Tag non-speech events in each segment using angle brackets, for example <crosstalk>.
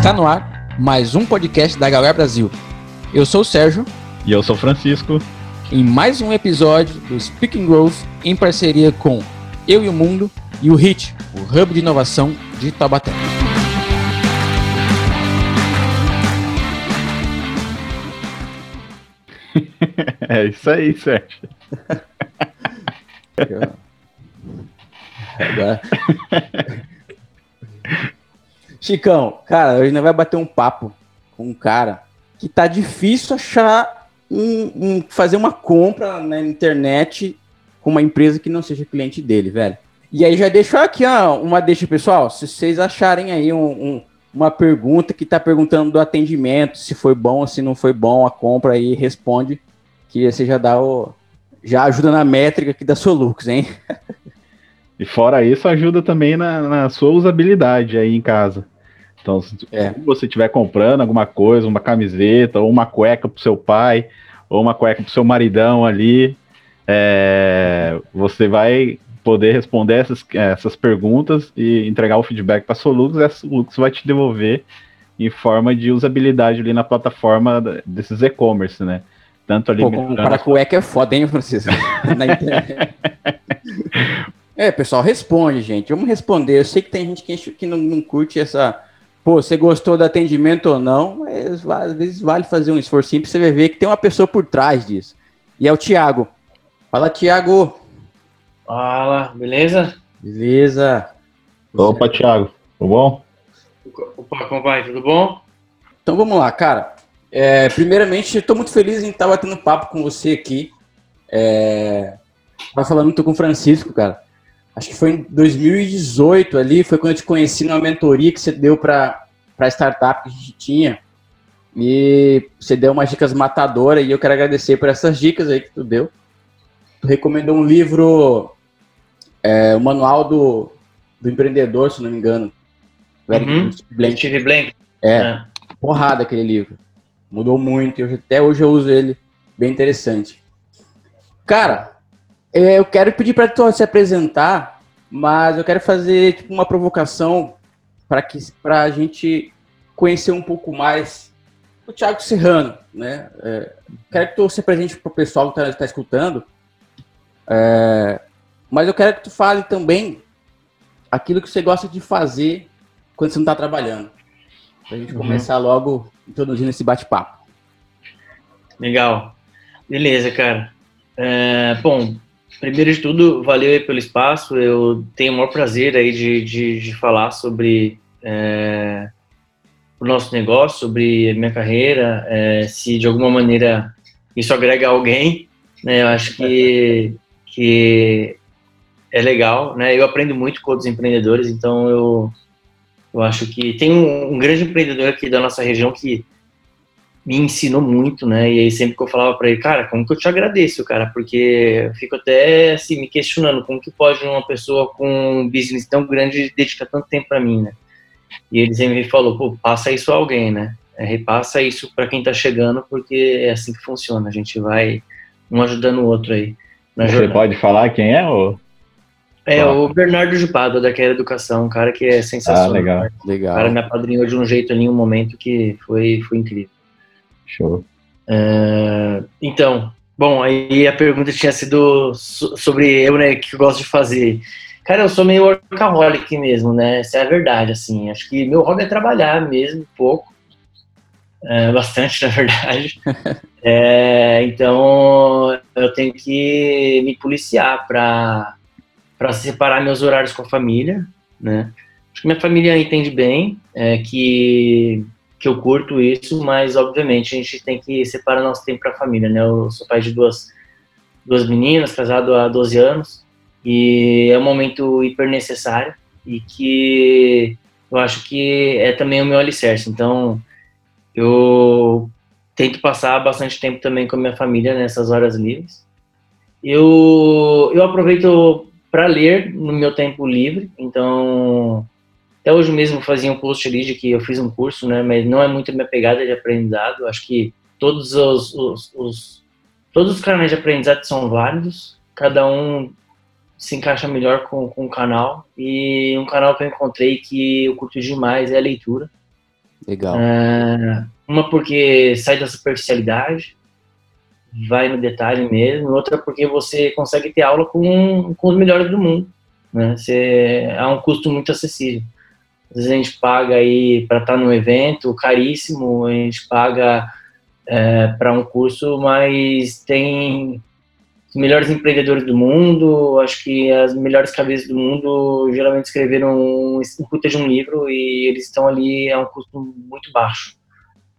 Está no ar mais um podcast da Galera Brasil. Eu sou o Sérgio. E eu sou o Francisco. Em mais um episódio do Speaking Growth em parceria com Eu e o Mundo e o HIT, o Hub de Inovação de Taubaté. <laughs> é isso aí, Sérgio. Agora... Chicão, cara, hoje nós vai bater um papo com um cara que tá difícil achar um, um, fazer uma compra na internet com uma empresa que não seja cliente dele, velho. E aí já deixo aqui ó, uma deixa, pessoal. Se vocês acharem aí um, um, uma pergunta que tá perguntando do atendimento, se foi bom, se não foi bom a compra aí, responde que você já dá o. Já ajuda na métrica aqui da Solux, hein? <laughs> E fora isso, ajuda também na, na sua usabilidade aí em casa. Então, se é. você estiver comprando alguma coisa, uma camiseta, ou uma cueca para o seu pai, ou uma cueca para o seu maridão ali, é, você vai poder responder essas, essas perguntas e entregar o feedback para a Solux, e a Solux vai te devolver em forma de usabilidade ali na plataforma desses e-commerce, né? Tanto ali. Pô, para cueca é foda, hein, Francisco? <laughs> na internet. <laughs> É, pessoal, responde, gente. Vamos responder. Eu sei que tem gente que, que não, não curte essa. Pô, você gostou do atendimento ou não, mas às vezes vale fazer um esforço simples, você ver que tem uma pessoa por trás disso. E é o Thiago. Fala, Thiago. Fala, beleza? Beleza. Opa, Thiago, tudo bom? Opa, como vai? Tudo bom? Então vamos lá, cara. É, primeiramente, estou muito feliz em estar batendo papo com você aqui. É, Tava falando muito com o Francisco, cara acho que foi em 2018 ali, foi quando eu te conheci numa mentoria que você deu para a startup que a gente tinha. E você deu umas dicas matadoras e eu quero agradecer por essas dicas aí que tu deu. Tu recomendou um livro, é, o Manual do, do Empreendedor, se não me engano. Uhum. Blank. Steve Blank. É, é, porrada aquele livro. Mudou muito, eu, até hoje eu uso ele. Bem interessante. Cara, eu quero pedir para tu se apresentar, mas eu quero fazer tipo, uma provocação para que para a gente conhecer um pouco mais o Thiago Serrano, né? É, quero que tu se apresente para o pessoal que está tá escutando, é, mas eu quero que tu fale também aquilo que você gosta de fazer quando você não está trabalhando. Para a gente uhum. começar logo introduzindo esse bate-papo. Legal. Beleza, cara. É, bom, Primeiro de tudo, valeu pelo espaço. Eu tenho o maior prazer aí de, de, de falar sobre é, o nosso negócio, sobre a minha carreira. É, se de alguma maneira isso agrega alguém, né? Eu acho que, que é legal, né? Eu aprendo muito com outros empreendedores, então eu, eu acho que tem um, um grande empreendedor aqui da nossa região que me ensinou muito, né? E aí sempre que eu falava para ele, cara, como que eu te agradeço, cara? Porque eu fico até assim me questionando como que pode uma pessoa com um business tão grande dedicar tanto tempo para mim, né? E ele sempre me falou, pô, passa isso a alguém, né? É, repassa isso para quem tá chegando, porque é assim que funciona. A gente vai um ajudando o outro aí. Você jornada. pode falar quem é ou é, o Bernardo Jupado, daquela educação, um cara que é sensacional. Ah, legal, legal. O cara me apadrinhou de um jeito ali, um momento que foi, foi incrível. Show. Uh, então, bom, aí a pergunta tinha sido sobre eu, né, que eu gosto de fazer. Cara, eu sou meio workaholic mesmo, né? Essa é a verdade, assim. Acho que meu hobby é trabalhar mesmo, pouco. É, bastante, <laughs> na verdade. <laughs> É, então, eu tenho que me policiar para separar meus horários com a família, né? Acho que minha família entende bem é, que que eu curto isso, mas obviamente a gente tem que separar nosso tempo para a família, né? Eu sou pai de duas, duas meninas, casado há 12 anos, e é um momento hiper necessário e que eu acho que é também o meu alicerce. Então, eu tento passar bastante tempo também com a minha família nessas horas livres. Eu, eu aproveito para ler no meu tempo livre, então até hoje mesmo fazia um post de que eu fiz um curso, né? Mas não é muito minha pegada de aprendizado. Acho que todos os, os, os todos os canais de aprendizado são válidos. Cada um se encaixa melhor com, com o canal. E um canal que eu encontrei que eu curto demais é a leitura. Legal. É, uma porque sai da superficialidade, vai no detalhe mesmo, outra porque você consegue ter aula com, com os melhores do mundo. Né? Você, é um custo muito acessível. Às vezes a gente paga aí para estar tá no evento caríssimo, a gente paga é, para um curso, mas tem os melhores empreendedores do mundo, acho que as melhores cabeças do mundo geralmente escreveram um, um puta de um livro e eles estão ali a um custo muito baixo.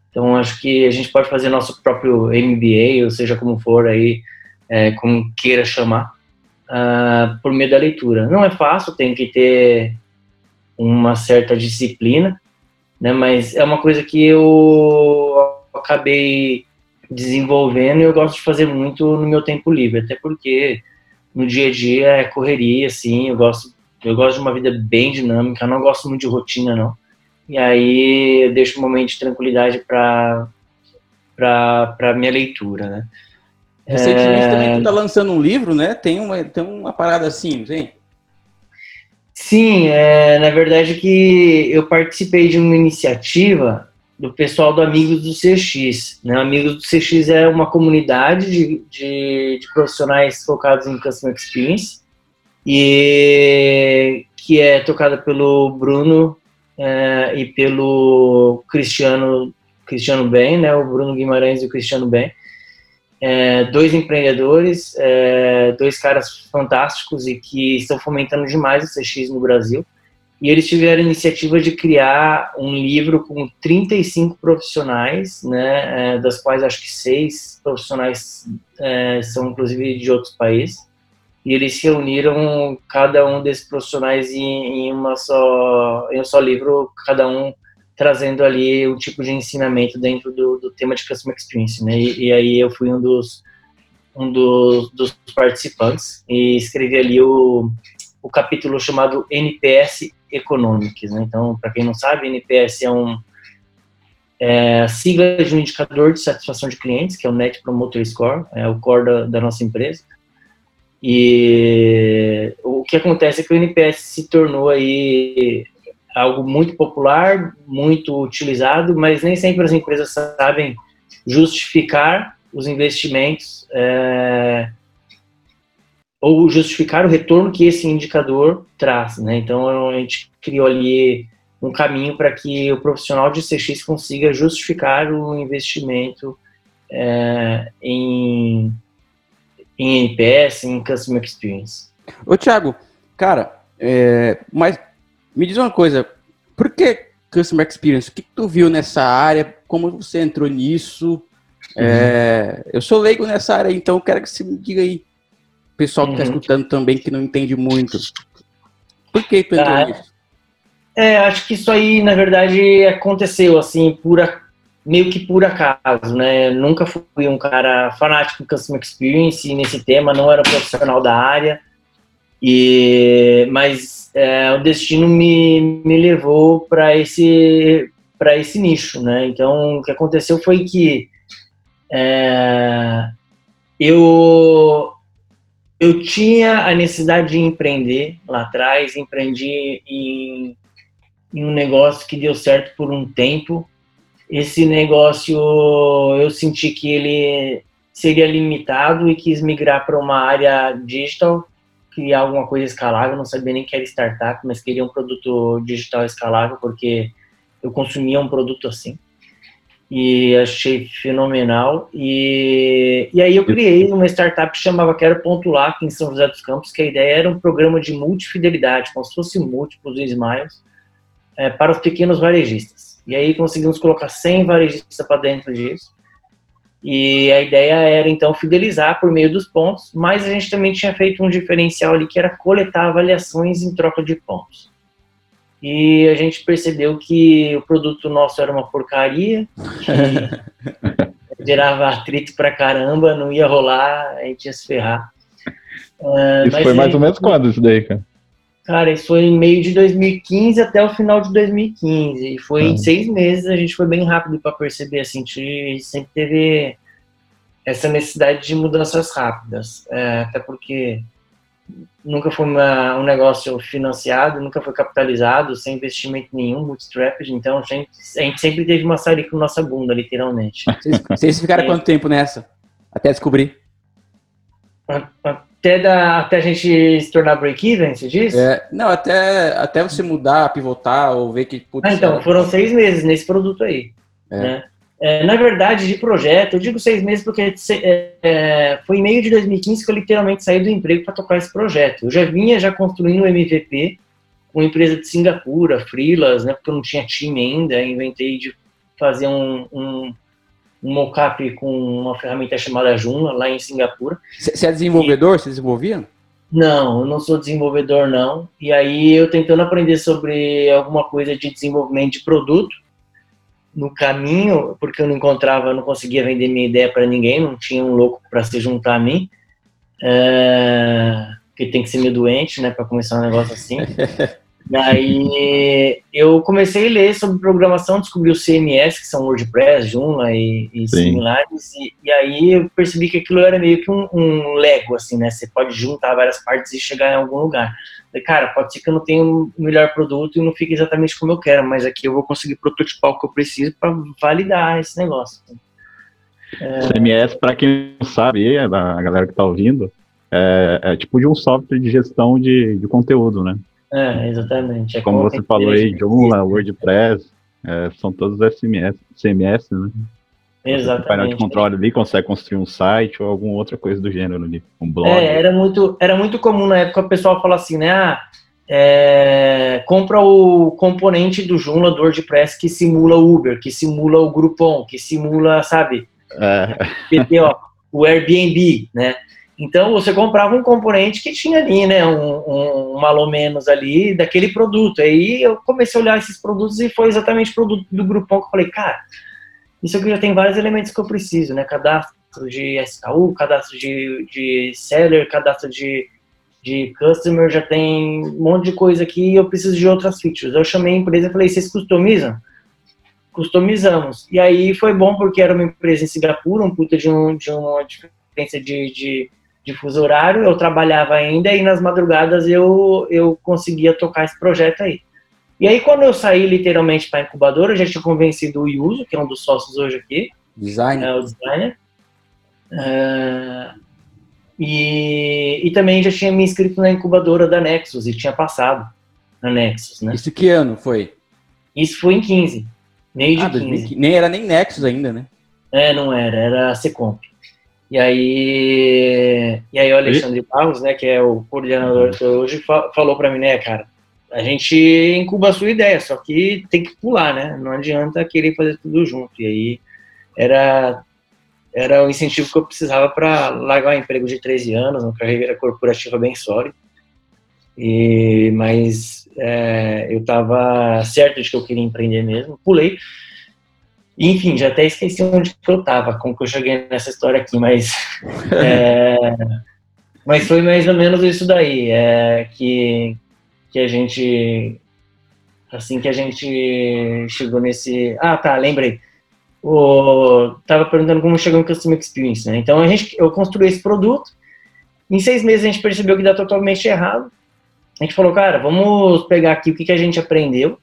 Então, acho que a gente pode fazer nosso próprio MBA, ou seja, como for aí, é, como queira chamar, uh, por meio da leitura. Não é fácil, tem que ter uma certa disciplina, né, mas é uma coisa que eu acabei desenvolvendo e eu gosto de fazer muito no meu tempo livre, até porque no dia a dia é correria, assim, eu gosto, eu gosto de uma vida bem dinâmica, não gosto muito de rotina, não. E aí eu deixo um momento de tranquilidade para para minha leitura, né? Recentemente é... também tu tá lançando um livro, né? Tem uma, tem uma parada assim, tem? Sim, é, na verdade que eu participei de uma iniciativa do pessoal do Amigos do CX. Né? Amigos do CX é uma comunidade de, de, de profissionais focados em Customer Experience e que é tocada pelo Bruno é, e pelo Cristiano Cristiano Ben, né, o Bruno Guimarães e o Cristiano Ben, é, dois empreendedores, é, dois caras fantásticos e que estão fomentando demais o CX no Brasil. E eles tiveram a iniciativa de criar um livro com 35 profissionais, né, é, das quais acho que seis profissionais é, são inclusive de outros países e eles reuniram cada um desses profissionais em, em, uma só, em um só livro, cada um trazendo ali um tipo de ensinamento dentro do, do tema de Customer Experience, né? E, e, aí eu fui um dos um dos, dos participantes e escrevi ali o, o capítulo chamado NPS Economics, né? Então, para quem não sabe, NPS é um é, sigla de um indicador de satisfação de clientes, que é o Net Promoter Score, é o core da, da nossa empresa. E o que acontece é que o NPS se tornou aí algo muito popular, muito utilizado, mas nem sempre as empresas sabem justificar os investimentos é, ou justificar o retorno que esse indicador traz. Né? Então a gente criou ali um caminho para que o profissional de CX consiga justificar o investimento é, em em NPS, em Customer Experience. Ô, Thiago, cara, é, mas me diz uma coisa, por que Customer Experience? O que tu viu nessa área? Como você entrou nisso? Uhum. É, eu sou leigo nessa área, então quero que você me diga aí, pessoal que está uhum. escutando também, que não entende muito. Por que tu entrou ah, nisso? É, acho que isso aí, na verdade, aconteceu, assim, por, meio que por acaso, né? nunca fui um cara fanático de customer experience nesse tema, não era profissional da área, e mas é, o destino me, me levou para esse esse nicho, né? Então o que aconteceu foi que é, eu eu tinha a necessidade de empreender lá atrás, empreendi em, em um negócio que deu certo por um tempo esse negócio eu senti que ele seria limitado e quis migrar para uma área digital, criar alguma coisa escalável. Não sabia nem que era startup, mas queria um produto digital escalável porque eu consumia um produto assim e achei fenomenal. E, e aí eu criei uma startup que chamava Quero em São José dos Campos, que a ideia era um programa de multifidelidade, como se fosse múltiplos Smiles, é, para os pequenos varejistas. E aí conseguimos colocar 100 varejistas para dentro disso. E a ideia era então fidelizar por meio dos pontos, mas a gente também tinha feito um diferencial ali que era coletar avaliações em troca de pontos. E a gente percebeu que o produto nosso era uma porcaria, <laughs> gerava atrito pra caramba, não ia rolar, a gente ia se ferrar. Uh, isso foi mais ou menos quando isso daí, cara? Cara, isso foi em meio de 2015 até o final de 2015. E foi em seis meses, a gente foi bem rápido para perceber, assim, a gente sempre teve essa necessidade de mudanças rápidas. É, até porque nunca foi uma, um negócio financiado, nunca foi capitalizado, sem investimento nenhum, bootstrapped, então a gente, a gente sempre teve uma série com nossa bunda, literalmente. Vocês, vocês ficaram é. quanto tempo nessa? Até descobrir? Até, da, até a gente se tornar break-even, você diz? É, não, até, até você mudar, pivotar ou ver que... Putz, ah, então, foram seis meses nesse produto aí. É. Né? É, na verdade, de projeto, eu digo seis meses porque é, é foi em meio de 2015 que eu literalmente saí do emprego para tocar esse projeto. Eu já vinha já construindo o MVP, uma empresa de Singapura, freelas, né, porque eu não tinha time ainda, inventei de fazer um, um, um mockup com uma ferramenta chamada Joomla, lá em Singapura. Você é desenvolvedor? Você desenvolvia? Não, eu não sou desenvolvedor, não. E aí eu tentando aprender sobre alguma coisa de desenvolvimento de produto, no caminho, porque eu não encontrava, não conseguia vender minha ideia para ninguém, não tinha um louco para se juntar a mim, é, porque tem que ser meio doente, né, para começar um negócio assim. <laughs> Daí eu comecei a ler sobre programação, descobri o CMS, que são WordPress, Joomla e, e similares, e, e, aí eu percebi que aquilo era meio que um, um, Lego, assim, né? Você pode juntar várias partes e chegar em algum lugar. Falei, cara, pode ser que eu não tenha o melhor produto e não fique exatamente como eu quero, mas aqui eu vou conseguir prototipar o que eu preciso para validar esse negócio. É... CMS, para quem não sabe, a galera que está ouvindo, é, é tipo de um software de gestão de, de conteúdo, né? É, exatamente. É como você falou aí, Joomla, WordPress, é, são todos SMS, CMS, né? Exatamente. O painel de controle ali consegue construir um site ou alguma outra coisa do gênero ali, um blog. É, era muito, era muito comum na época o pessoal falar assim, né? Ah, é, compra o componente do Joomla, do WordPress que simula o Uber, que simula o Groupon, que simula, sabe? É. PTO, o Airbnb, né? Então você comprava um componente que tinha ali, né, um, um, um menos ali daquele produto. Aí eu comecei a olhar esses produtos e foi exatamente o produto do Groupon que eu falei, cara, isso aqui já tem vários elementos que eu preciso, né? Cadastro de SKU, cadastro de, de seller, cadastro de, de customer, já tem um monte de coisa aqui e eu preciso de outras features. Eu chamei a empresa e falei, vocês customizam? Customizamos. E aí foi bom porque era uma empresa em Singapura, um puta de, um, de uma diferença de, de de fuso horário, eu trabalhava ainda e nas madrugadas eu, eu conseguia tocar esse projeto aí. E aí, quando eu saí literalmente para a incubadora, eu já tinha convencido o Yuso, que é um dos sócios hoje aqui. Designer. É, o designer. Uh, e, e também já tinha me inscrito na incubadora da Nexus e tinha passado na Nexus, né? Isso que ano foi? Isso foi em 15. Meio de ah, 15. 2015. Nem era nem Nexus ainda, né? É, não era, era Secomp. E aí, e aí o Alexandre Barros, né, que é o coordenador uhum. hoje, falou para mim, né, cara, a gente incuba a sua ideia, só que tem que pular, né? Não adianta querer fazer tudo junto. E aí era era o incentivo que eu precisava para largar um emprego de 13 anos, uma carreira corporativa bem sólida. E, mas é, eu estava certo de que eu queria empreender mesmo. Pulei, enfim, já até esqueci onde que eu tava, como que eu cheguei nessa história aqui, mas. <laughs> é, mas foi mais ou menos isso daí, é, que, que a gente. Assim que a gente chegou nesse. Ah, tá, lembrei. O, tava perguntando como chegou no Customer Experience, né? Então a gente, eu construí esse produto. Em seis meses a gente percebeu que dá totalmente errado. A gente falou, cara, vamos pegar aqui o que, que a gente aprendeu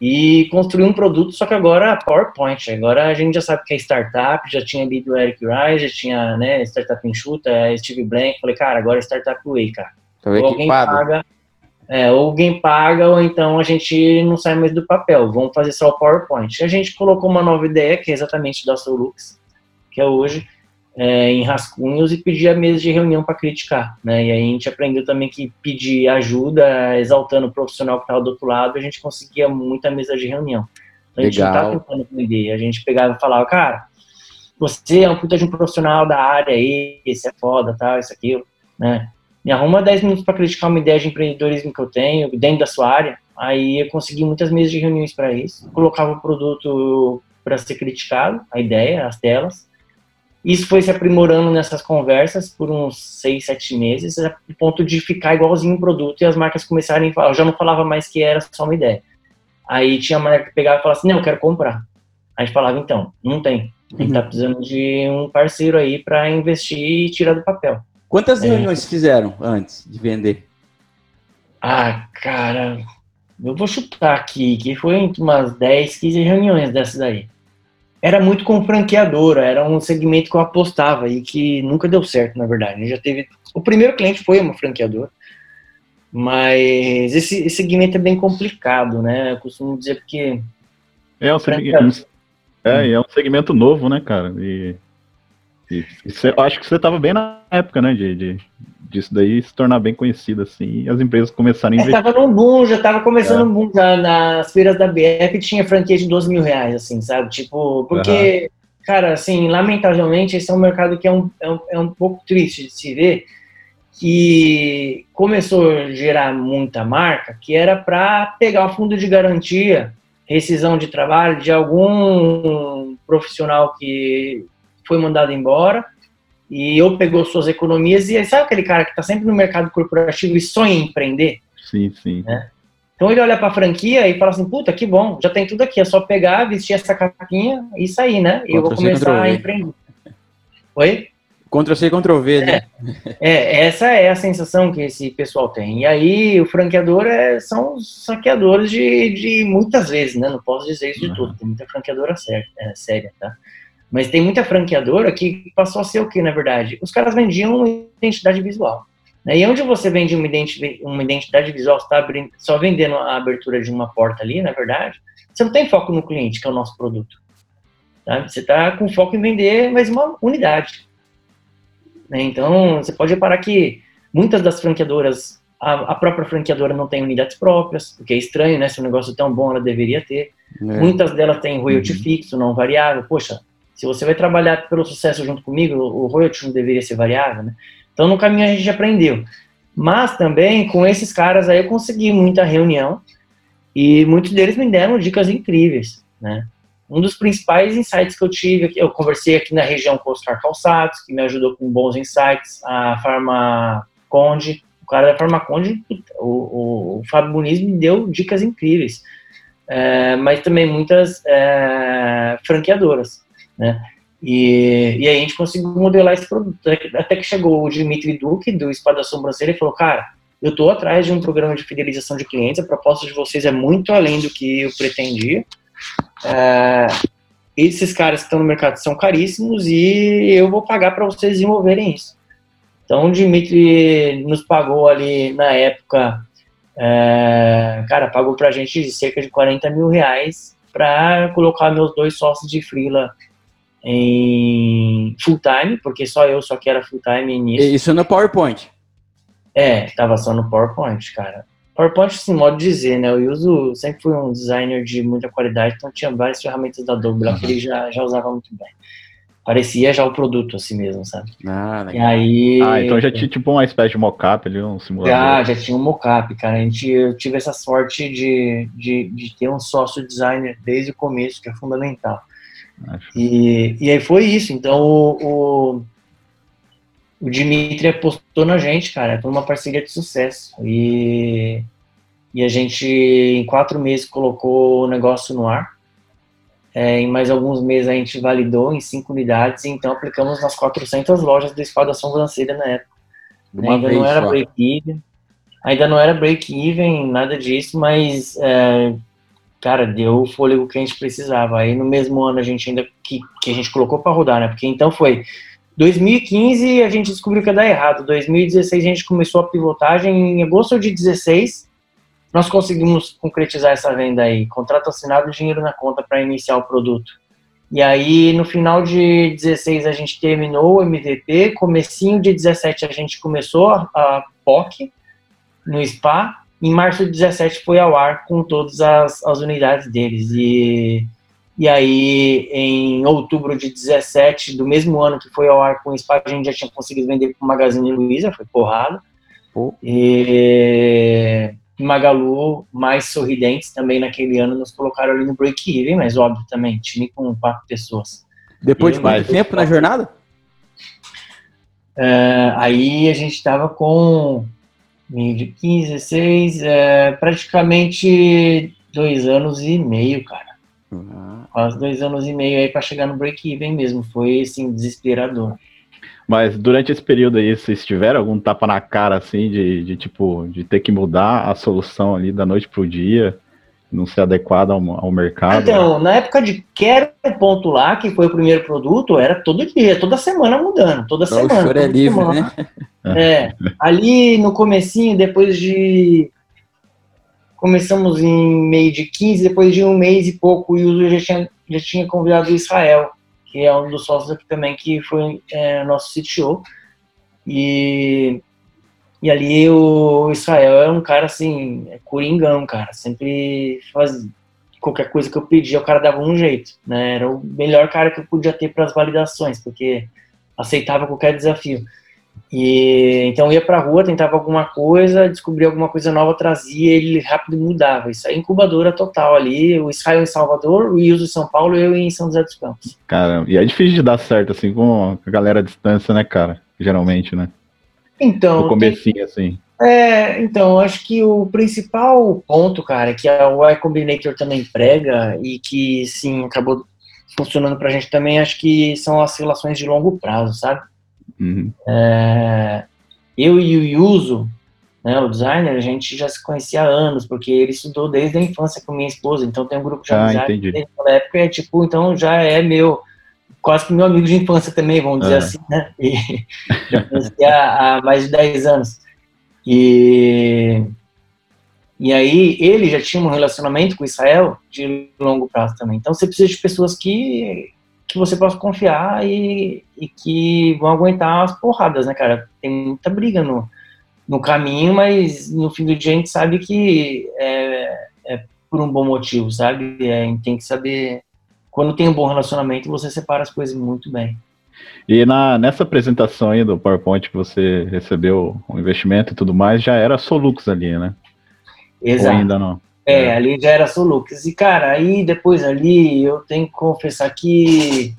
e construir um produto, só que agora PowerPoint. Agora a gente já sabe que é startup, já tinha lido o Eric Rice, já tinha né, Startup Enxuta, Steve Blank. Falei, cara, agora é Startup Way, cara. ou alguém paga, é, ou alguém paga, ou então a gente não sai mais do papel. Vamos fazer só o PowerPoint. A gente colocou uma nova ideia, que é exatamente da Solux, que é hoje, é, em rascunhos e pedir a mesa de reunião para criticar, né? E aí a gente aprendeu também que pedir ajuda, exaltando o profissional que estava do outro lado, a gente conseguia muita mesa de reunião. Então, a gente não tá tentando aprender, a gente pegava e falava, cara, você é um puta de um profissional da área aí, esse é foda, tal, isso, aquilo, né? Me arruma 10 minutos para criticar uma ideia de empreendedorismo que eu tenho dentro da sua área. Aí eu consegui muitas mesas de reuniões para isso. Colocava o produto para ser criticado, a ideia, as telas isso foi se aprimorando nessas conversas por uns seis, sete meses, a ponto de ficar igualzinho o produto e as marcas começarem a falar. Eu já não falava mais que era só uma ideia. Aí tinha marca que pegava e falava assim: não, eu quero comprar. Aí a gente falava: então, não tem. A gente tá uhum. precisando de um parceiro aí para investir e tirar do papel. Quantas é. reuniões fizeram antes de vender? Ah, cara, eu vou chutar aqui, que foi entre umas 10, 15 reuniões dessas daí. Era muito com franqueadora, era um segmento que eu apostava e que nunca deu certo, na verdade. Já teve. O primeiro cliente foi uma franqueadora, mas esse, esse segmento é bem complicado, né? Eu costumo dizer porque. É um, segmento, é, é um segmento novo, né, cara? E, e, e cê, eu acho que você estava bem na época, né, de, de, disso daí se tornar bem conhecido, assim, e as empresas começarem a investir. Estava no boom, já estava começando é. um boom já nas feiras da BF, tinha franquia de 12 mil reais, assim, sabe? Tipo, porque, uhum. cara, assim, lamentavelmente, esse é um mercado que é um, é um, é um pouco triste de se ver, que começou a gerar muita marca, que era para pegar o fundo de garantia, rescisão de trabalho de algum profissional que foi mandado embora, e ou pegou suas economias e sabe aquele cara que está sempre no mercado corporativo e sonha em empreender? Sim, sim. Né? Então ele olha para a franquia e fala assim, puta, que bom, já tem tudo aqui, é só pegar, vestir essa capinha e sair, né? E eu vou começar a empreender. Oi? Ctrl-C, Ctrl-V, né? É, é, essa é a sensação que esse pessoal tem. E aí, o franqueador é, são saqueadores de, de muitas vezes, né? Não posso dizer isso de uhum. tudo, tem muita franqueadora séria, é, séria, tá? Mas tem muita franqueadora que passou a ser o que, na verdade? Os caras vendiam uma identidade visual. Né? E onde você vende uma identidade, uma identidade visual, você está só vendendo a abertura de uma porta ali, na verdade, você não tem foco no cliente, que é o nosso produto. Tá? Você está com foco em vender mais uma unidade. Né? Então, você pode reparar que muitas das franqueadoras, a, a, própria franqueadora não tem unidades próprias, o que é estranho, né? Se um negócio tão bom, ela deveria ter. É. Muitas delas têm royalty uhum. fixo, não variável. Poxa, se você vai trabalhar pelo sucesso junto comigo, o royalty não deveria ser variável, né? Então, no caminho a gente aprendeu. Mas também, com esses caras aí, eu consegui muita reunião e muitos deles me deram dicas incríveis, né? Um dos principais insights que eu tive, eu conversei aqui na região com o Oscar Calçados, que me ajudou com bons insights, a Farma Conde, o cara da Farma Conde, o, o, o Fábio Muniz me deu dicas incríveis, é, mas também muitas é, franqueadoras né? E, e aí a gente conseguiu modelar esse produto. Até que chegou o Dimitri Duque, do Espada Sobrancelha, e falou, cara, eu estou atrás de um programa de fidelização de clientes, a proposta de vocês é muito além do que eu pretendia. É, esses caras que estão no mercado são caríssimos e eu vou pagar para vocês desenvolverem isso. Então o Dimitri nos pagou ali na época, é, cara, pagou para a gente cerca de 40 mil reais para colocar meus dois sócios de freela em full time, porque só eu só que era full time nisso. Isso no PowerPoint? É, tava só no PowerPoint, cara. PowerPoint, assim, modo de dizer, né? Eu uso, sempre fui um designer de muita qualidade, então tinha várias ferramentas da Adobe lá uhum. que ele já, já usava muito bem. Parecia já o produto assim mesmo, sabe? Ah, legal. E aí... Ah, então já tinha tipo uma espécie de mockup ali, um simulador. Já, já tinha um mockup, cara. A gente, eu tive essa sorte de, de, de ter um sócio designer desde o começo, que é fundamental. E, e aí foi isso. Então o, o, o Dimitri apostou na gente, cara. Foi uma parceria de sucesso. E, e a gente, em quatro meses, colocou o negócio no ar. É, em mais alguns meses a gente validou em cinco unidades, e então aplicamos nas 400 lojas do Espada Sobrancelha na época. ainda não era break-even, ainda não era break-even, nada disso, mas é, cara, deu o fôlego que a gente precisava. Aí no mesmo ano a gente ainda que, que a gente colocou para rodar, né? Porque então foi 2015 a gente descobriu que ia dar errado. 2016 a gente começou a pivotagem. Em agosto de 16 nós conseguimos concretizar essa venda aí, contrato assinado, dinheiro na conta para iniciar o produto. E aí no final de 16 a gente terminou o MVP, comecinho de 17 a gente começou a, a POC no SPA em março de 17 foi ao ar com todas as, as unidades deles. E, e aí, em outubro de 17, do mesmo ano que foi ao ar com o Spa, a gente já tinha conseguido vender para o Magazine Luiza, foi porrada. Oh. E Magalu, mais sorridentes também naquele ano, nos colocaram ali no break-even, mas óbvio também, time com quatro pessoas. Depois e de mais tempo na jornada? Uh, aí a gente estava com de 15, 16, é, praticamente dois anos e meio, cara. Uhum. Quase dois anos e meio aí para chegar no break-even mesmo. Foi, assim, desesperador. Mas durante esse período aí, vocês tiveram algum tapa na cara, assim, de, de tipo, de ter que mudar a solução ali da noite pro dia, não ser adequada ao, ao mercado? Então, na época de Quero Ponto Lá, que foi o primeiro produto, era todo dia, toda semana mudando, toda Pra o semana. senhor é toda livre, semana. né? É, ali no comecinho, depois de... Começamos em meio de 15, depois de um mês e pouco, o Yuzo já tinha, já tinha convidado o Israel, que é um dos sócios aqui também, que foi é, nosso CTO. E, e ali o Israel é um cara assim, é coringão, cara. Sempre faz qualquer coisa que eu pedia, o cara dava um jeito, né? Era o melhor cara que eu podia ter para as validações, porque aceitava qualquer desafio. E então ia pra rua, tentava alguma coisa, descobria alguma coisa nova, trazia, ele rápido mudava. Isso é incubadora total ali, o Israel em Salvador, o Ilso em São Paulo, eu em São José dos Campos. Caramba, e é difícil de dar certo, assim, com a galera à distância, né, cara? Geralmente, né? Então, No comecinho, assim. É, então, acho que o principal ponto, cara, que a Y Combinator também prega e que, sim, acabou funcionando pra gente também, acho que são as relações de longo prazo, sabe? Uhum. É, eu e o Yuzo, né, o designer, a gente já se conhecia há anos, porque ele estudou desde a infância com minha esposa, então tem um grupo de Ah, amizade entendi. desde aquela época, é tipo, então já é meu, quase que meu amigo de infância também, vamos dizer É. assim, né? E <laughs> já conhecia há mais de 10 anos. E, e aí ele já tinha um relacionamento com Israel de longo prazo também. Então você precisa de pessoas que, que você possa confiar e, e que vão aguentar as porradas, né, cara? Tem muita briga no, no caminho, mas no fim do dia a gente sabe que é, é por um bom motivo, sabe? É, tem que saber. Quando tem um bom relacionamento, você separa as coisas muito bem. E na, nessa apresentação aí do PowerPoint que você recebeu o investimento e tudo mais, já era Solux ali, né? Ou Exato. ainda não? É, ali já era Solux. E, cara, aí depois ali eu tenho que confessar que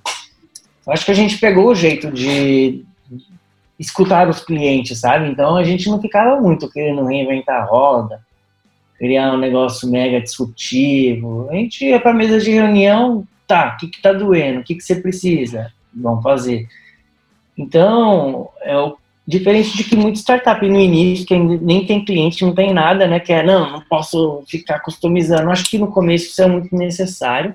acho que a gente pegou o jeito de escutar os clientes, sabe? Então a gente não ficava muito querendo reinventar a roda, criar um negócio mega disruptivo. A gente ia pra mesa de reunião, tá, o que que tá doendo? O que que você precisa? Vamos fazer. Então, é o Diferente de que muita startup no início, que nem tem cliente, não tem nada, né? Que é, não, não posso ficar customizando. Acho que no começo isso é muito necessário.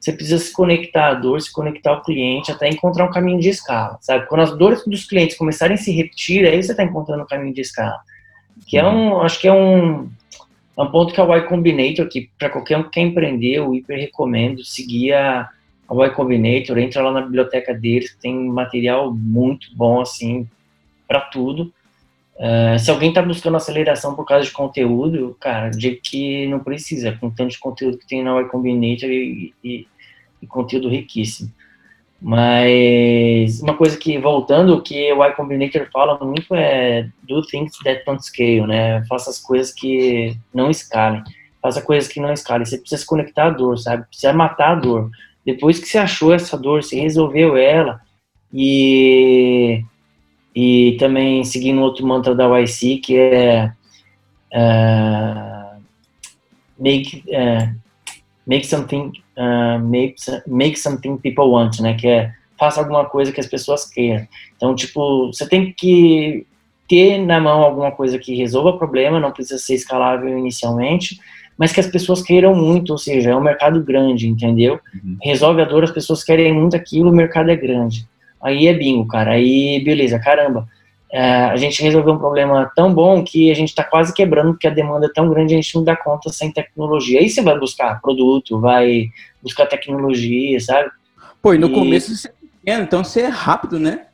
Você precisa se conectar à dor, se conectar ao cliente, até encontrar um caminho de escala, sabe? Quando as dores dos clientes começarem a se repetir, aí você está encontrando um caminho de escala. Que é um, acho que é um, é um ponto que a Y Combinator, que para qualquer um que quer empreender, eu hiper recomendo seguir a, Y Combinator, entra lá na biblioteca deles, tem material muito bom, assim, para tudo. Uh, se alguém está buscando aceleração por causa de conteúdo, cara, de que não precisa, com tanto de conteúdo que tem na Y Combinator e, e, e, conteúdo riquíssimo. Mas uma coisa que, voltando, que o Y Combinator fala muito é do things that don't scale, né? Faça as coisas que não escalem. Faça coisas que não escalem. Você precisa se conectar à dor, sabe? Precisa matar a dor. Depois que você achou essa dor, você resolveu ela e e também seguindo outro mantra da YC que é uh, make uh, make something uh, make, make something people want né que é faça alguma coisa que as pessoas queiram então tipo você tem que ter na mão alguma coisa que resolva o problema não precisa ser escalável inicialmente mas que as pessoas queiram muito ou seja é um mercado grande entendeu uhum. resolve a dor as pessoas querem muito aquilo o mercado é grande aí é bingo, cara. Aí, beleza, caramba. É, a gente resolveu um problema tão bom que a gente está quase quebrando, porque a demanda é tão grande, a gente não dá conta sem tecnologia. Aí você vai buscar produto, vai buscar tecnologia, sabe? Pô, e no e... começo você é pequeno, então você é rápido, né?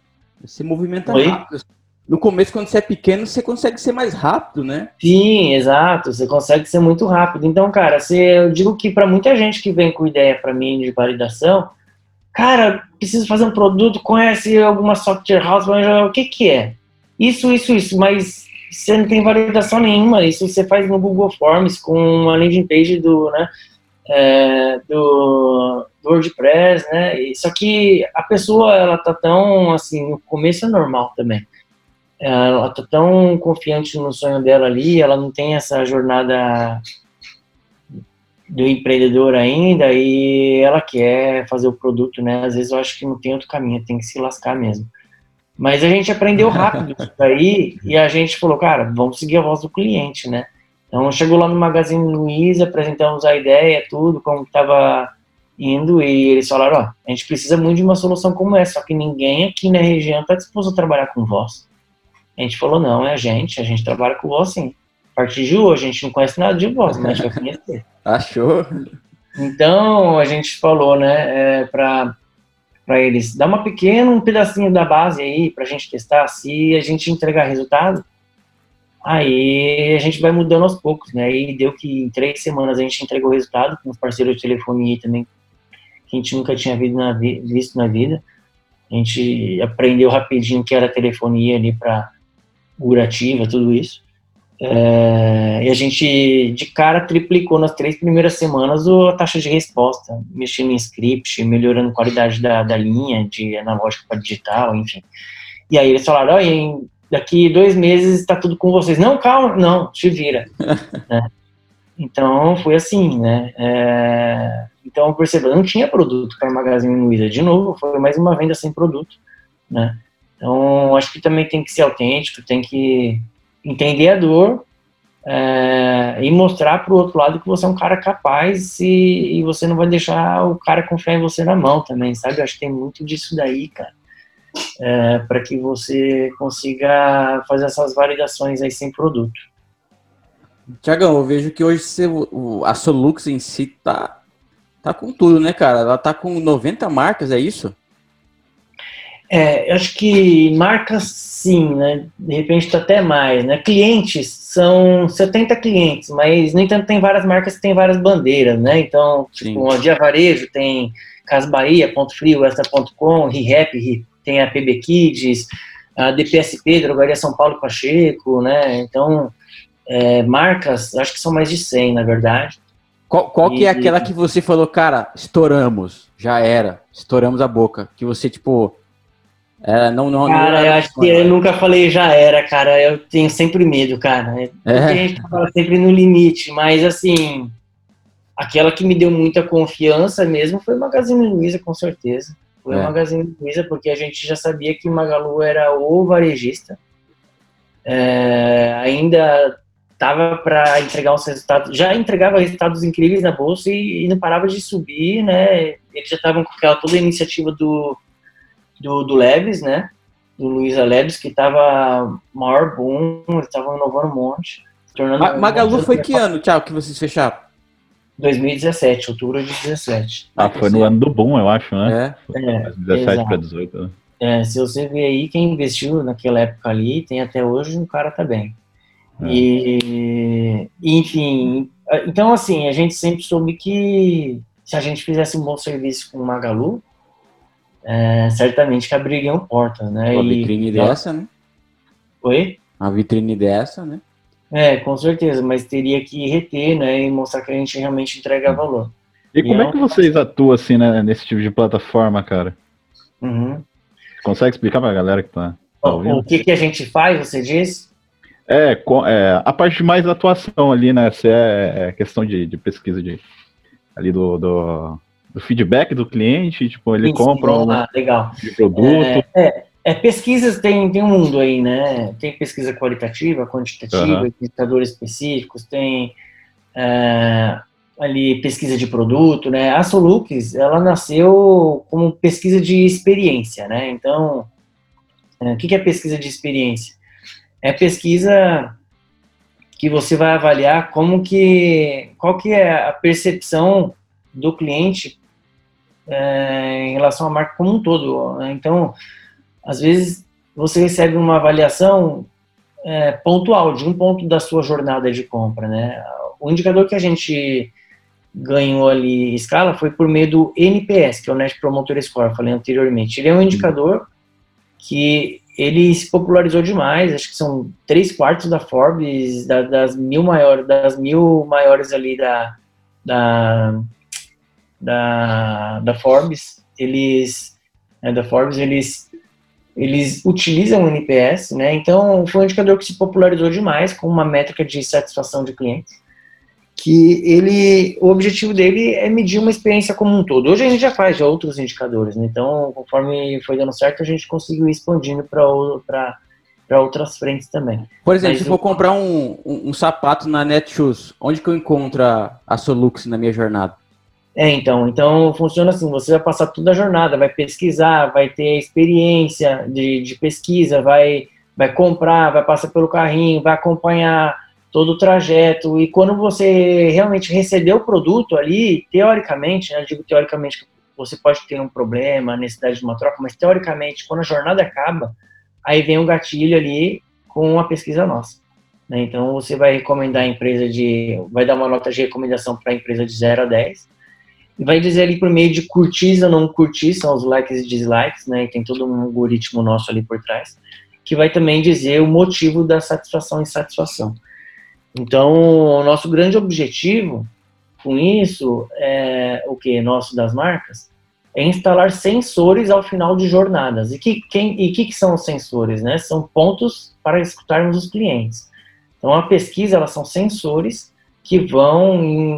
Você movimenta Oi? rápido. No começo, quando você é pequeno, você consegue ser mais rápido, né? Sim, exato. Você consegue ser muito rápido. Então, cara, você, eu digo que para muita gente que vem com ideia para mim de validação, cara, preciso fazer um produto, conhece alguma software house, mas o que que é? Isso, isso, isso, mas você não tem validação nenhuma, isso você faz no Google Forms com uma landing page do, né, é, do, do, WordPress, né, só que a pessoa, ela tá tão, assim, no começo é normal também, ela tá tão confiante no sonho dela ali, ela não tem essa jornada do empreendedor ainda e ela quer fazer o produto, né? Às vezes eu acho que não tem outro caminho, tem que se lascar mesmo. Mas a gente aprendeu rápido isso daí e a gente falou, cara, vamos seguir a voz do cliente, né? Então chegou lá no Magazine Luiza, apresentamos a ideia, tudo, como estava indo, e eles falaram, ó, a gente precisa muito de uma solução como essa, só que ninguém aqui na região está disposto a trabalhar com voz. A gente falou, não, é a gente, a gente trabalha com voz sim. A partir de hoje, a gente não conhece nada de voz, mas a gente vai conhecer. <laughs> Achou? Então, a gente falou, né, é, para eles, dá uma pequena, um pedacinho da base aí para a gente testar, se a gente entregar resultado, aí a gente vai mudando aos poucos, né, e deu que em três semanas a gente entregou resultado com os parceiros de telefonia também, que a gente nunca tinha visto na vida, a gente aprendeu rapidinho que era telefonia ali para curativa, tudo isso, é, e a gente, de cara, triplicou nas três primeiras semanas a taxa de resposta, mexendo em script, melhorando a qualidade da, da linha, de analógico para digital, enfim. E aí eles falaram, oh, daqui dois meses está tudo com vocês. Não, calma, não, te vira. <laughs> né? Então, foi assim, né? É, então, perceba, não tinha produto para Magazine Luiza. De novo, foi mais uma venda sem produto, né? Então, acho que também tem que ser autêntico, tem que entender a dor é, e mostrar para o outro lado que você é um cara capaz e, e, você não vai deixar o cara confiar em você na mão também, sabe? Eu acho que tem muito disso daí, cara, é, para que você consiga fazer essas validações aí sem produto. Tiagão, eu vejo que hoje você, a Solux em si tá, tá com tudo, né, cara? Ela tá com 90 marcas, é isso? É, eu acho que marcas sim, né? De repente tá até mais, né? Clientes são 70 clientes, mas nem tanto tem várias marcas que tem várias bandeiras, né? Então, tipo, de Avarejo tem Casa Bahia, Ponto Frio, Extra.com, ReHap, tem a PB Kids, a DPSP, Drogaria São Paulo Pacheco, né? Então, é, marcas, acho que são mais de 100, na verdade. Qual, qual e, que é aquela que você falou, cara, estouramos, já era, estouramos a boca, que você, tipo, é, não, não, cara, não eu acho que eu nunca falei já era, cara. Eu tenho sempre medo, cara. É. A gente fala sempre no limite, mas assim, aquela que me deu muita confiança mesmo foi o Magazine Luiza, com certeza. Foi é. o Magazine Luiza, porque a gente já sabia que Magalu era o varejista. É, ainda tava para entregar uns resultados, já entregava resultados incríveis na bolsa e, e não parava de subir, né? Eles já estavam com aquela toda a iniciativa do do, do Leves, né? Do Luiza Leves, que tava maior boom, eles estavam inovando um monte. Ma Magalu foi que ano, tchau, que vocês fecharam? 2017, outubro de 17. Ah, foi no ano do boom, eu acho, né? É, é 17 para 18. Né? É, se você ver aí, quem investiu naquela época ali, tem até hoje, um cara tá bem. É. E, enfim, então assim, a gente sempre soube que se a gente fizesse um bom serviço com o Magalu, é, certamente que abririam portas, né? Uma vitrine e, dessa, né? Oi? Uma vitrine dessa, né? É, com certeza, mas teria que reter, né, e mostrar que a gente realmente entrega valor. E, e como é, é que vocês atuam, assim, né, nesse tipo de plataforma, cara? Uhum. Consegue explicar pra galera que tá, tá ouvindo? O que que a gente faz, você diz? É, é a parte mais da atuação ali, né, se é, é questão de, de pesquisa de, ali do, do do feedback do cliente, tipo, ele Sim, compra um ah, legal. de produto. É, é, é, pesquisas tem, tem um mundo aí, né? Tem pesquisa qualitativa, quantitativa, uhum. indicadores específicos, tem é, ali pesquisa de produto, né? A Solux, ela nasceu como pesquisa de experiência, né? Então, é, o que é pesquisa de experiência? É pesquisa que você vai avaliar como que, qual que é a percepção do cliente é, em relação à marca como um todo. Né? Então, às vezes, você recebe uma avaliação é, pontual de um ponto da sua jornada de compra, né? O indicador que a gente ganhou ali escala foi por meio do NPS, que é o Net Promoter Score, falei anteriormente. Ele é um indicador que ele se popularizou demais, acho que são três quartos da Forbes, da, das mil maiores, das mil maiores ali da, da da, da Forbes, eles, né, da Forbes, eles, eles utilizam o NPS, né? Então, foi um indicador que se popularizou demais com uma métrica de satisfação de clientes, que ele, o objetivo dele é medir uma experiência como um todo. Hoje a gente já faz já outros indicadores, né? então conforme foi dando certo, a gente conseguiu ir expandindo para outras frentes também. Por exemplo, Mas se eu for comprar um, um, um, sapato na Netshoes, onde que eu encontro a, a Solux na minha jornada? É, então, então funciona assim, você vai passar toda a jornada, vai pesquisar, vai ter experiência de, de pesquisa, vai, vai comprar, vai passar pelo carrinho, vai acompanhar todo o trajeto. E quando você realmente receber o produto ali, teoricamente, né, eu digo teoricamente que você pode ter um problema, necessidade de uma troca, mas teoricamente, quando a jornada acaba, aí vem um gatilho ali com a pesquisa nossa. Né? Então, você vai recomendar a empresa de. vai dar uma nota de recomendação para a empresa de 0 a 10. Vai dizer ali por meio de curtir ou não curtir, são os likes e dislikes, né? E tem todo um algoritmo nosso ali por trás, que vai também dizer o motivo da satisfação e insatisfação. Então, o nosso grande objetivo com isso é o que nosso das marcas é instalar sensores ao final de jornadas. E que quem e que, que são os sensores, né? São pontos para escutarmos os clientes. Então, a pesquisa elas são sensores que vão em,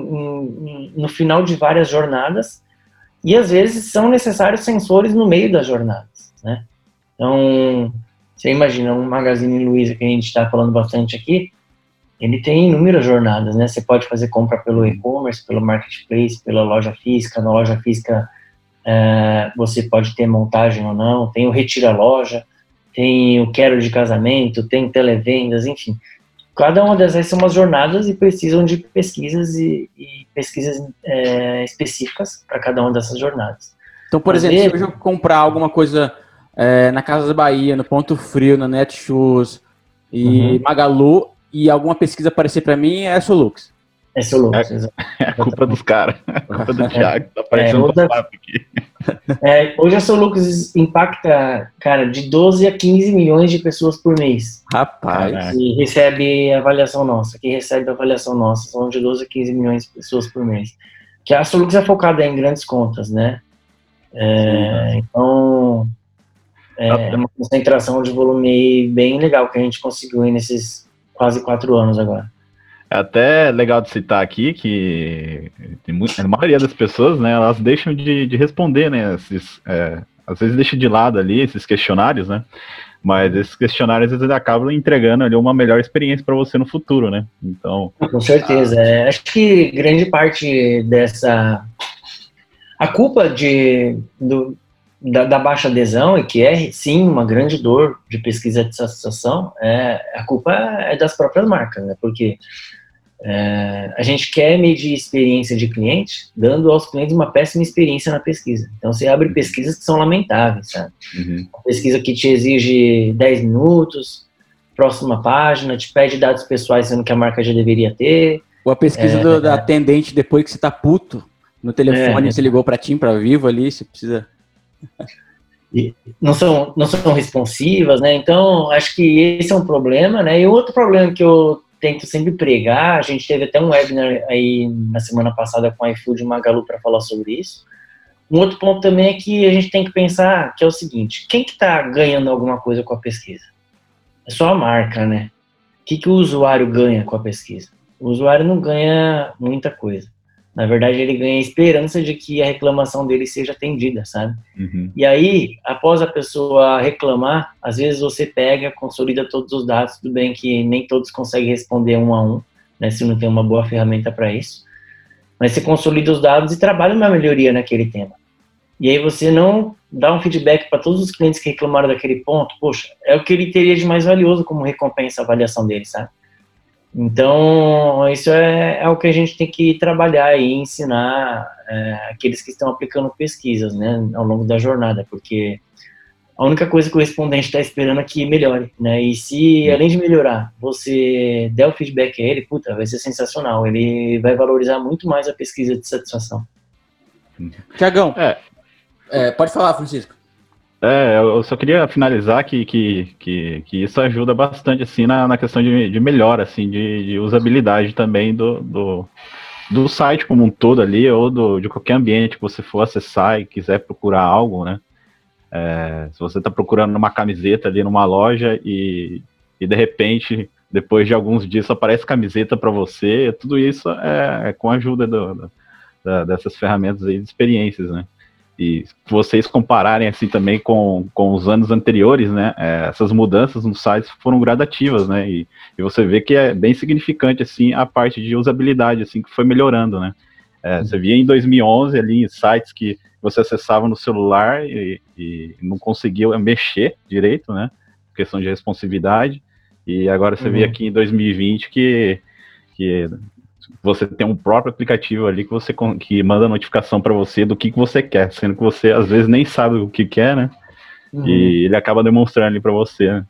em, no final de várias jornadas e às vezes são necessários sensores no meio das jornadas, né? Então, você imagina um Magazine Luiza que a gente está falando bastante aqui, ele tem inúmeras jornadas, né? Você pode fazer compra pelo e-commerce, pelo marketplace, pela loja física. Na loja física é, você pode ter montagem ou não. Tem o retira loja, tem o quero de casamento, tem televendas, enfim. Cada uma dessas são umas jornadas e precisam de pesquisas e, e pesquisas é, específicas para cada uma dessas jornadas. Então, por Às exemplo, vezes, se eu comprar alguma coisa é, na Casa da Bahia, no Ponto Frio, na Netshoes e uhum. Magalu, e alguma pesquisa aparecer para mim, é Solux. É Solux, é, é a culpa dos caras. É a culpa do Thiago, tá aparecendo é, outra, aqui. É, hoje a Solux impacta, cara, de 12 a 15 milhões de pessoas por mês. Rapaz. E recebe avaliação nossa. Quem recebe avaliação nossa são de 12 a 15 milhões de pessoas por mês. Que a Solux é focada em grandes contas, né? É, então, é, é uma concentração de volume bem legal que a gente conseguiu nesses quase quatro anos agora. É até legal de citar aqui que a maioria das pessoas, né, elas deixam de, de responder, né, esses, é, às vezes deixa de lado ali esses questionários, né, mas esses questionários eles acabam entregando ali uma melhor experiência para você no futuro, né, então... Com certeza, a... é, acho que grande parte dessa... A culpa de, do, da, da, baixa adesão e que é sim uma grande dor de pesquisa de satisfação, é, a culpa é das próprias marcas, né? Porque é, a gente quer medir experiência de cliente, dando aos clientes uma péssima experiência na pesquisa. Então você abre pesquisas que são lamentáveis, sabe? Uhum. pesquisa que te exige 10 minutos, próxima página, te pede dados pessoais sendo que a marca já deveria ter. Ou a pesquisa é, do, da atendente depois que você tá puto no telefone, é, você ligou para Tim, para Vivo ali, você precisa não são, não são responsivas, né? Então, acho que esse é um problema, né? E outro problema que eu tento sempre pregar, a gente teve até um webinar aí na semana passada com a iFood e Magalu para falar sobre isso. Um outro ponto também é que a gente tem que pensar que é o seguinte, quem que está ganhando alguma coisa com a pesquisa? É só a marca, né? O que, que o usuário ganha com a pesquisa? O usuário não ganha muita coisa. Na verdade, ele ganha a esperança de que a reclamação dele seja atendida, sabe? Uhum. E aí, após a pessoa reclamar, às vezes você pega, consolida todos os dados, tudo bem que nem todos conseguem responder um a um, né, se não tem uma boa ferramenta para isso. Mas você consolida os dados e trabalha uma melhoria naquele tema. E aí você não dá um feedback para todos os clientes que reclamaram daquele ponto, poxa, é o que ele teria de mais valioso como recompensa a avaliação dele, sabe? Então, isso é, é o que a gente tem que trabalhar e ensinar é, aqueles que estão aplicando pesquisas, né, ao longo da jornada, porque a única coisa que o respondente está esperando é que melhore, né, e se, além de melhorar, você der o feedback a ele, puta, vai ser sensacional, ele vai valorizar muito mais a pesquisa de satisfação. Tiagão, é. é, pode falar, Francisco. É, eu só queria finalizar que, que, que, que isso ajuda bastante, assim, na, na questão de, de melhora, assim, de, de usabilidade também do, do, do, site como um todo ali, ou do, de qualquer ambiente que você for acessar e quiser procurar algo, né? É, se você está procurando uma camiseta ali numa loja e, e de repente depois de alguns dias aparece camiseta para você, tudo isso é, é com a ajuda do, do, dessas ferramentas aí de experiências, né? E vocês compararem assim também com, com os anos anteriores, né? É, essas mudanças nos sites foram gradativas, né? E, e, você vê que é bem significante assim a parte de usabilidade assim que foi melhorando, né? É, você via em 2011 ali sites que você acessava no celular e, e não conseguia mexer direito, né? Questão de responsividade. E agora você uhum. vê aqui em 2020 que, que você tem um próprio aplicativo ali que você que manda notificação para você do que, que você quer, sendo que você às vezes nem sabe o que quer, né? Uhum. E ele acaba demonstrando ali para você, né?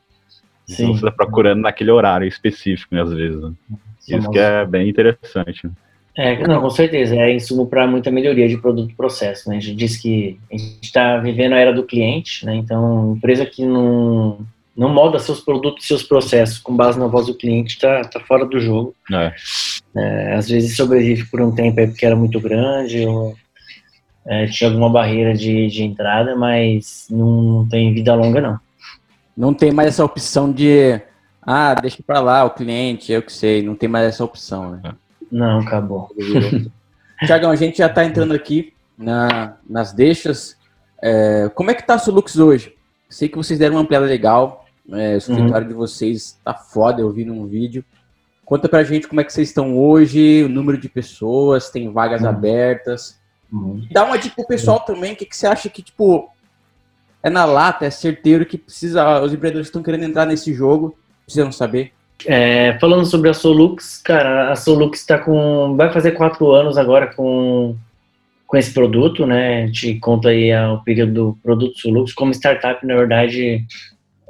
Sim. Então você está procurando naquele horário específico, né, às vezes. Né? Isso que é bem interessante. Né? É, não, com certeza, é insumo para muita melhoria de produto e processo, né? A gente diz que a gente está vivendo a era do cliente, né? Então, empresa que não não molda seus produtos e seus processos com base na voz do cliente, está tá fora do jogo. É. É, às vezes sobrevive por um tempo porque era muito grande ou é, tinha alguma barreira de, de entrada, mas não, não, tem vida longa, não. Não tem mais essa opção de, ah, deixa para lá o cliente, eu que sei, não tem mais essa opção, né? Não, acabou. <laughs> Tiagão, a gente já está entrando aqui na, nas deixas. É, como é que tá o Lux hoje? Sei que vocês deram uma ampliada legal, é, o escritório uhum. de vocês tá foda, eu vi num vídeo. Conta pra gente como é que vocês estão hoje, o número de pessoas, tem vagas uhum. abertas. Uhum. Dá uma dica pro pessoal também, o que, que você acha que, tipo, é na lata, é certeiro que precisa, os empreendedores estão querendo entrar nesse jogo, precisam saber. É, falando sobre a Solux, cara, a Solux está com, vai fazer quatro anos agora com, com esse produto, né, a gente conta aí o período do produto Solux, como startup, na verdade,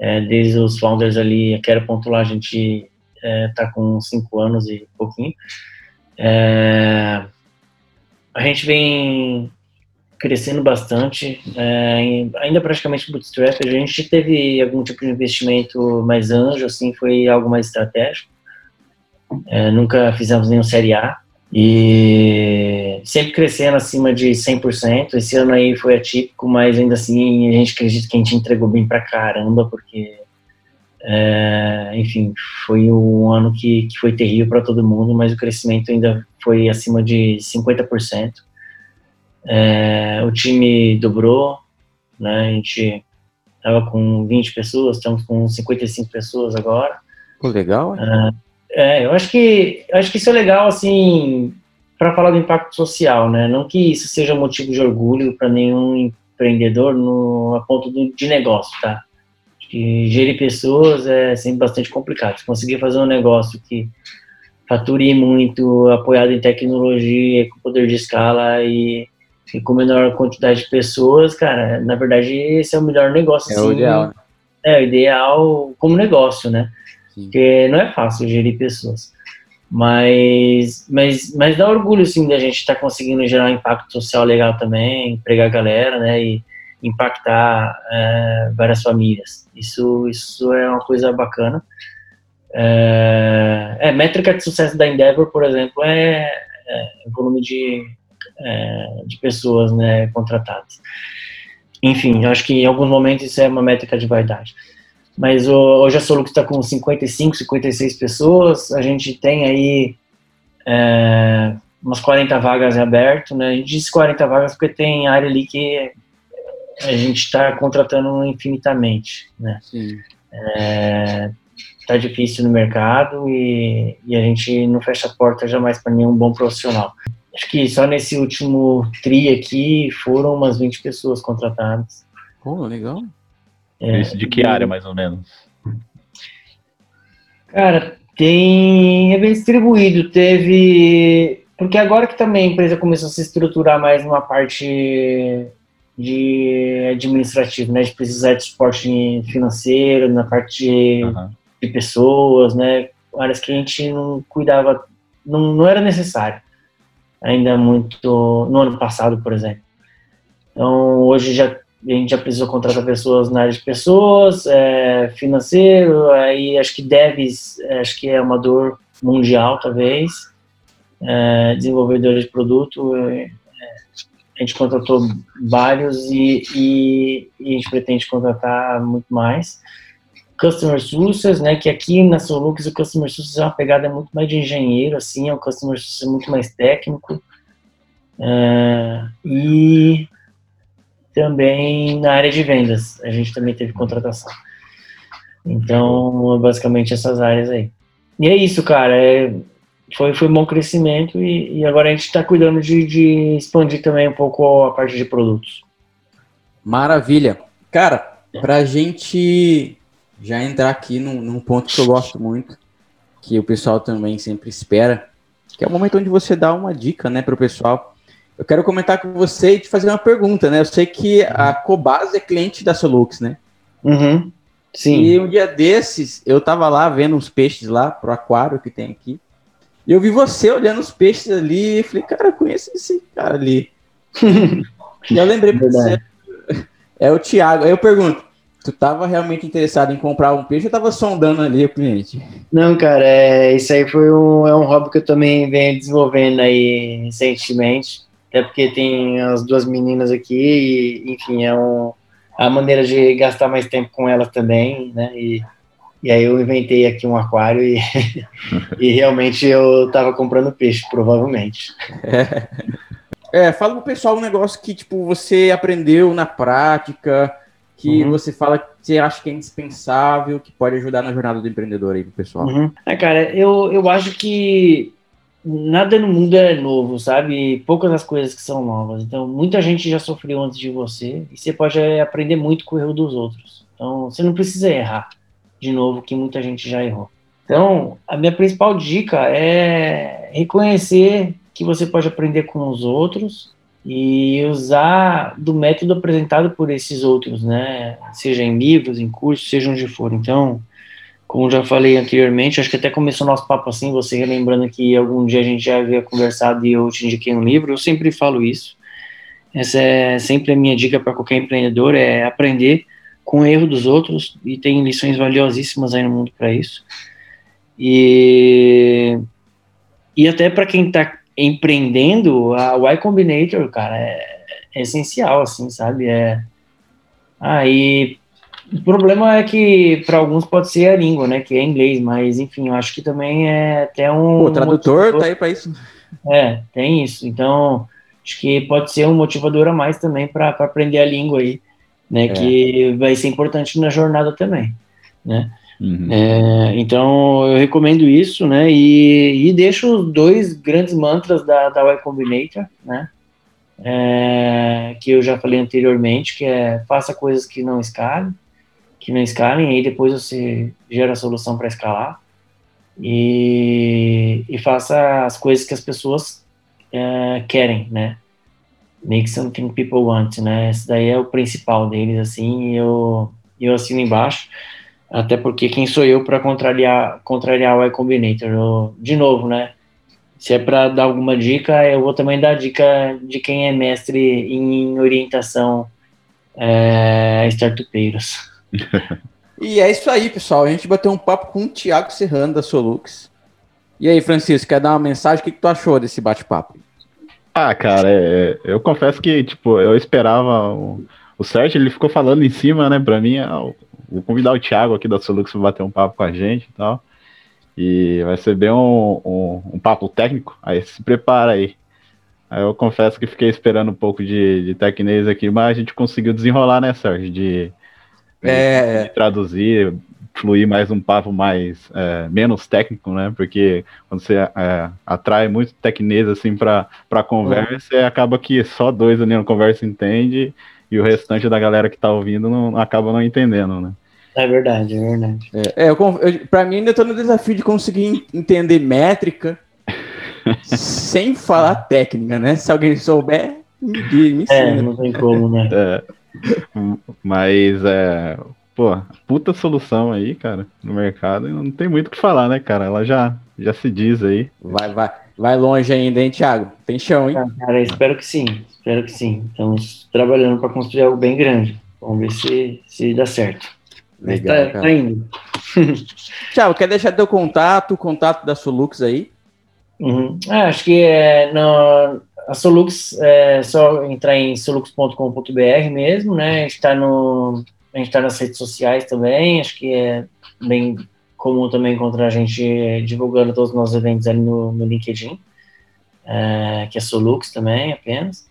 é, desde os founders ali, quero pontuar, a gente está é, com cinco anos e pouquinho. É, a gente vem crescendo bastante, é, ainda praticamente bootstrap. A gente teve algum tipo de investimento mais anjo, assim, foi algo mais estratégico. É, nunca fizemos nenhum série A e sempre crescendo acima de 100%. Esse ano aí foi atípico, mas ainda assim a gente acredita que a gente entregou bem pra caramba, porque, é, enfim, foi um ano que, que foi terrível para todo mundo, mas o crescimento ainda foi acima de 50%. É, o time dobrou, né? A gente tava com 20 pessoas, estamos com 55 pessoas agora. Legal. É, é, eu acho que eu acho que isso é legal, assim, para falar do impacto social, né? Não que isso seja motivo de orgulho para nenhum empreendedor no a ponto do, de negócio, tá? Que gerir pessoas é sempre bastante complicado. Se conseguir fazer um negócio que fature muito, apoiado em tecnologia, com poder de escala e, e, com menor quantidade de pessoas, cara, na verdade esse é o melhor negócio. É assim, o ideal. Né? É o ideal como negócio, né? Porque não é fácil gerir pessoas. Mas, mas, mas dá orgulho, sim, da gente estar tá conseguindo gerar um impacto social legal também, empregar a galera, né, e impactar é, várias famílias. Isso, isso é uma coisa bacana. É, é, métrica de sucesso da Endeavor, por exemplo, é, é volume de, é, de pessoas né, contratadas. Enfim, eu acho que em alguns momentos isso é uma métrica de vaidade mas hoje a Solux está com 55, 56 pessoas, a gente tem aí é, umas 40 vagas abertas, né? A gente diz 40 vagas porque tem área ali que a gente está contratando infinitamente, né? Sim. É, tá difícil no mercado e, e, a gente não fecha a porta jamais para nenhum bom profissional. Acho que só nesse último tri aqui foram umas 20 pessoas contratadas. Pô, legal. É, Isso de que área, mais ou menos? Cara, tem. É bem distribuído. Teve. Porque agora que também a empresa começou a se estruturar mais numa parte de administrativo, né? De precisar de suporte financeiro, na parte de, uhum. de pessoas, né? Áreas que a gente não cuidava, não, não era necessário. Ainda muito. No ano passado, por exemplo. Então, hoje já a gente já precisou contratar pessoas na área de pessoas, é, financeiro, aí acho que devs, é, acho que é uma dor mundial, talvez, é, desenvolvedores de produto, é, a gente contratou vários e, e, e, a gente pretende contratar muito mais. Customer Success, né, que aqui na Solux o Customer Success é uma pegada muito mais de engenheiro, assim, é um Customer Success muito mais técnico. Uh, e também na área de vendas, a gente também teve contratação. Então, basicamente essas áreas aí. E é isso, cara, é, foi, foi um bom crescimento e, e agora a gente está cuidando de, de expandir também um pouco a parte de produtos. Maravilha. Cara, pra gente já entrar aqui num, num, ponto que eu gosto muito, que o pessoal também sempre espera, que é o momento onde você dá uma dica, né, pro pessoal. Eu quero comentar com você e te fazer uma pergunta, né? Eu sei que a Cobase é cliente da Solux, né? Uhum. Sim. E um dia desses, eu tava lá vendo uns peixes lá pro aquário que tem aqui. E eu vi você olhando os peixes ali e falei, cara, eu conheço esse cara ali. <laughs> e eu lembrei pra você. É o Thiago. Aí eu pergunto, tu tava realmente interessado em comprar um peixe ou tava sondando ali o cliente? Não, cara, é, isso aí foi um, é um hobby que eu também venho desenvolvendo aí recentemente. Até porque tem as duas meninas aqui e, enfim, é um, a maneira de gastar mais tempo com elas também, né? E, e aí eu inventei aqui um aquário e, <laughs> e realmente eu tava comprando peixe, provavelmente. É. <laughs> é, fala pro pessoal um negócio que, tipo, você aprendeu na prática, que uhum. você fala que você acha que é indispensável, que pode ajudar na jornada do empreendedor aí pro pessoal. Uhum. É, cara, eu, eu acho que nada no mundo é novo, sabe? Poucas as coisas que são novas. Então, muita gente já sofreu antes de você e você pode aprender muito com o erro dos outros. Então, você não precisa errar de novo, que muita gente já errou. Então, a minha principal dica é reconhecer que você pode aprender com os outros e usar do método apresentado por esses outros, né? Seja em livros, em cursos, seja onde for. Então, como já falei anteriormente, acho que até começou nosso papo assim, você relembrando que algum dia a gente já havia conversado e eu te indiquei um livro, eu sempre falo isso. Essa é sempre a minha dica para qualquer empreendedor, é aprender com o erro dos outros e tem lições valiosíssimas aí no mundo para isso. E, e até para quem está empreendendo, a Y Combinator, cara, é, é, essencial, assim, sabe? É, aí o problema é que para alguns pode ser a língua, né, que é inglês, mas enfim, eu acho que também é até um. O tradutor motivador. tá aí para isso. É, tem isso. Então, acho que pode ser um motivador a mais também para aprender a língua aí né? É. Que vai ser importante na jornada também, né? Uhum. É, então eu recomendo isso, né? E, e deixo os dois grandes mantras da, da Y Combinator, né? É, que eu já falei anteriormente, que é faça coisas que não escalem, que não escalem, aí depois você gera a solução para escalar e, e faça as coisas que as pessoas é, querem, né? Make Something People Want, né? Esse daí é o principal deles, assim, eu, eu assino embaixo, até porque quem sou eu para contrariar, contrariar o Y Combinator? Eu, de novo, né? Se é para dar alguma dica, eu vou também dar dica de quem é mestre em orientação é, startupeiros. E é isso aí, pessoal. A gente bateu um papo com o Thiago Serrano, da Solux. E aí, Francisco, quer dar uma mensagem? O que, que tu achou desse bate-papo? Ah, cara, é, eu confesso que, tipo, eu esperava o, o Sérgio, ele ficou falando em cima, né, pra mim, ah, vou convidar o Thiago aqui da Solux pra bater um papo com a gente e tal, e vai ser bem um, um, um papo técnico, aí se prepara aí. Aí eu confesso que fiquei esperando um pouco de, de tecnês aqui, mas a gente conseguiu desenrolar, né, Sérgio, de, é... de traduzir, fluir mais um papo mais é, menos técnico, né? Porque quando você é, atrai muito tecnês assim para para conversa, uhum. acaba que só dois ali na conversa entende e o restante da galera que tá ouvindo não acaba não entendendo, né? É verdade, é verdade. É, é eu, eu, pra mim ainda tô no desafio de conseguir entender métrica <laughs> sem falar técnica, né? Se alguém souber, me, me ensina. É, não tem como, né? É, mas é, pô, puta solução aí, cara, no mercado. Não tem muito o que falar, né, cara? Ela já, já se diz aí. Vai, vai, vai longe ainda, hein, Thiago? Tem chão, hein? Cara, espero que sim. Espero que sim. Estamos trabalhando para construir algo bem grande. Vamos ver se, se dá certo. Legal, tá, tá indo. <laughs> Thiago, quer deixar teu contato, contato da Solux aí? Uhum. Ah, acho que é, no, a Solux é só entrar em solux.com.br mesmo, né? Está no a gente está nas redes sociais também, acho que é bem comum também encontrar a gente divulgando todos os nossos eventos ali no, no LinkedIn, é, que é Solux também, apenas.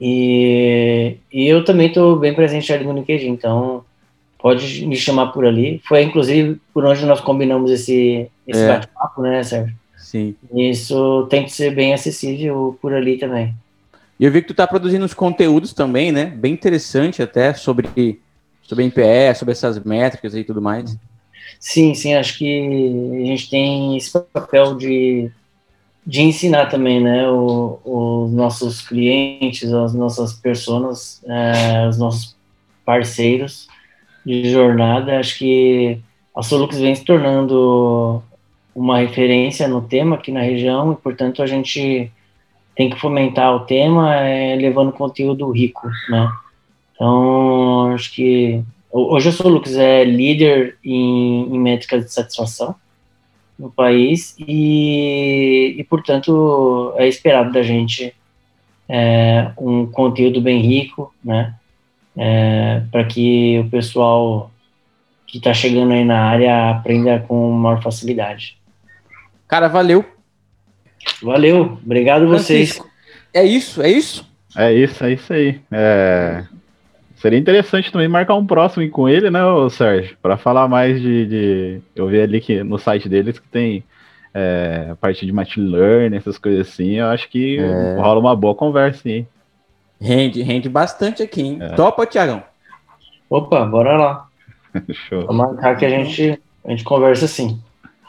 E, e eu também estou bem presente ali no LinkedIn, então pode me chamar por ali. Foi inclusive por onde nós combinamos esse, esse é. bate-papo, né, Sérgio? Sim. Isso tem que ser bem acessível por ali também. E eu vi que tu está produzindo uns conteúdos também, né? Bem interessante até sobre, sobre NPE, sobre essas métricas e tudo mais. Sim, sim, acho que a gente tem esse papel de, de ensinar também, né? O, os nossos clientes, as nossas pessoas, é, os nossos parceiros de jornada. Acho que a Solux vem se tornando uma referência no tema aqui na região e, portanto, a gente tem que fomentar o tema é, levando conteúdo rico, né? Então, acho que hoje a Solux é líder em, em métricas de satisfação no país e, e portanto, é esperado da gente é, um conteúdo bem rico, né? É, para que o pessoal que está chegando aí na área aprenda com maior facilidade. Cara, valeu Valeu, obrigado a vocês. É isso, é isso? É isso, é isso aí. É... Seria interessante também marcar um próximo com ele, né, Sérgio? Para falar mais de, de, Eu vi ali que no site deles que tem é, a parte de machine learning, essas coisas assim. Eu acho que é... rola uma boa conversa, hein? Rende, rende bastante aqui, hein? É. Topa, Tiagão? Opa, bora lá. <laughs> Show. Vou marcar que a gente, a gente conversa assim.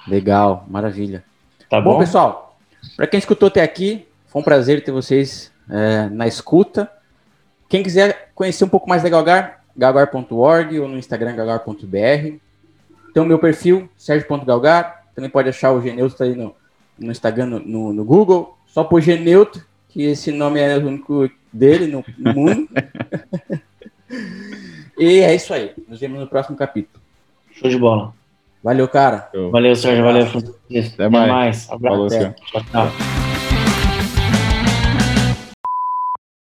Legal, maravilha. Tá bom, bom pessoal? Para quem escutou até aqui, foi um prazer ter vocês é, na escuta. Quem quiser conhecer um pouco mais da Galgar, galgar.org ou no Instagram galgar.br. Tem o meu perfil, Sérgio.galgar. Também pode achar o Geneutro aí no, no Instagram, no, no, no, Google. Só por Geneutro, que esse nome é o único dele no, no mundo. <laughs> <laughs> e é isso aí. Nos vemos no próximo capítulo. Show de bola. Valeu, cara. Valeu, Sérgio. Valeu. Até mais. mais. Abraço. Falou, Tchau, tchau.